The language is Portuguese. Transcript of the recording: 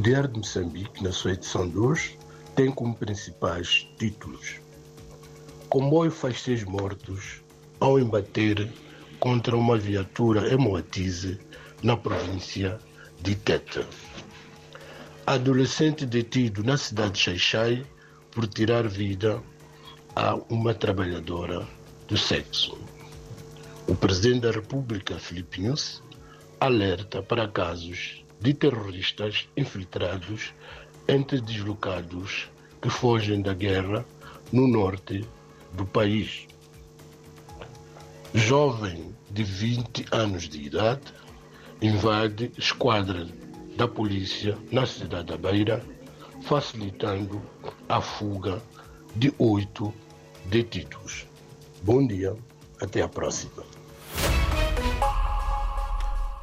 Diário de Moçambique, na sua edição 2, tem como principais títulos: Comboio faz seis mortos ao embater contra uma viatura em Moatize, na província de Teta. Adolescente detido na cidade de Xaixai por tirar vida a uma trabalhadora do sexo. O presidente da República, Filipe Nunes, alerta para casos de terroristas infiltrados entre deslocados que fogem da guerra no norte do país. Jovem de 20 anos de idade invade esquadra da polícia na cidade da Beira, facilitando a fuga de oito detidos. Bom dia, até a próxima.